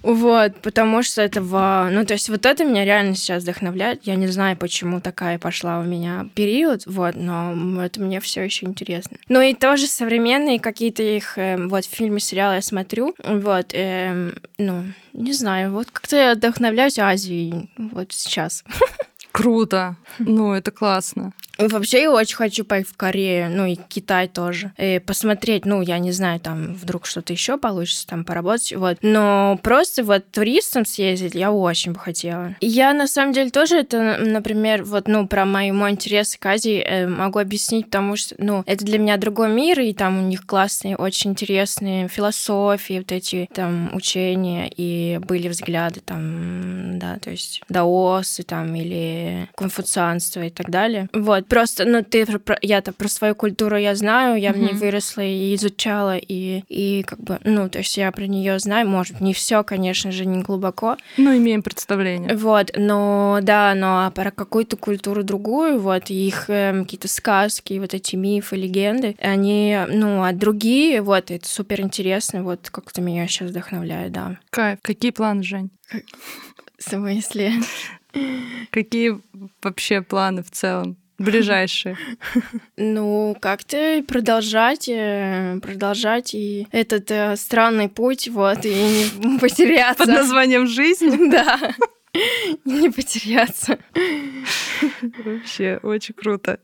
Вот, потому что это, ну, то есть вот это меня реально сейчас вдохновляет. Я не знаю, почему такая пошла у меня период, вот, но это мне все еще интересно. Ну и тоже современные какие-то их, э, вот, фильмы, сериалы я смотрю, вот, э, ну, не знаю, вот как-то я вдохновляюсь Азией вот сейчас. [laughs] Круто. Ну, это классно. Вообще я очень хочу поехать в Корею, ну и Китай тоже. И посмотреть, ну, я не знаю, там вдруг что-то еще получится, там поработать, вот. Но просто вот туристом съездить я очень бы хотела. Я на самом деле тоже это, например, вот, ну, про мой, мой интерес к Азии э, могу объяснить, потому что, ну, это для меня другой мир, и там у них классные, очень интересные философии, вот эти там учения, и были взгляды там, да, то есть даосы там или конфуцианство и так далее. Вот, просто, ну, ты, я-то про свою культуру я знаю, я в ней выросла и изучала, и, и как бы, ну, то есть я про нее знаю, может, не все, конечно же, не глубоко. Ну, имеем представление. Вот, но, да, но а про какую-то культуру другую, вот, их э, какие-то сказки, вот эти мифы, легенды, они, ну, а другие, вот, это супер интересно, вот, как-то меня сейчас вдохновляет, да. Кайф. Какие планы, Жень? В смысле? Какие вообще планы в целом? Ближайшие? [laughs] Ну, как-то продолжать, э, продолжать и этот э, странный путь, вот, и не [laughs] потеряться. Под названием «Жизнь»? [laughs] Да. [laughs] Не потеряться. Вообще, очень круто.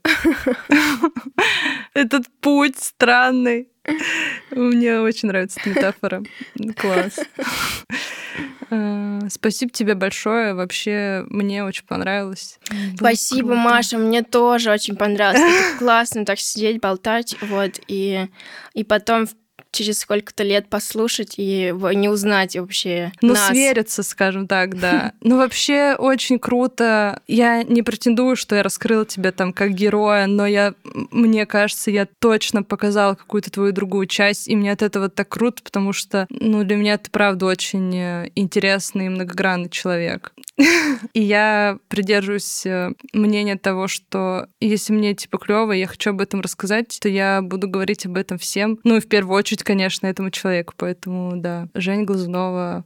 Этот путь странный. Мне очень нравится эта метафора. Класс. Э, спасибо тебе большое. Вообще, мне очень понравилось. Спасибо, круто. Маша. Мне тоже очень понравилось. Это классно так сидеть, болтать. Вот. И, и потом через сколько-то лет послушать и не узнать вообще Ну, нас. свериться, скажем так, да. [laughs] Ну, вообще очень круто. Я не претендую, что я раскрыла тебя там как героя, но я, мне кажется, я точно показала какую-то твою другую часть, и мне от этого так круто, потому что, ну, для меня ты, правда, очень э, интересный и многогранный человек. [laughs] И я придерживаюсь э, мнения того, что если мне типа клево, я хочу об этом рассказать, то я буду говорить об этом всем. Ну и в первую очередь, конечно, этому человеку. Поэтому да, Жень Глазунова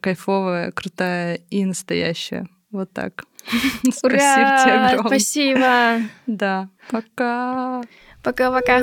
кайфовая, крутая и настоящая. Вот так. [laughs] Спасибо тебе огромное. Спасибо. [laughs] Да. Пока. Пока-пока.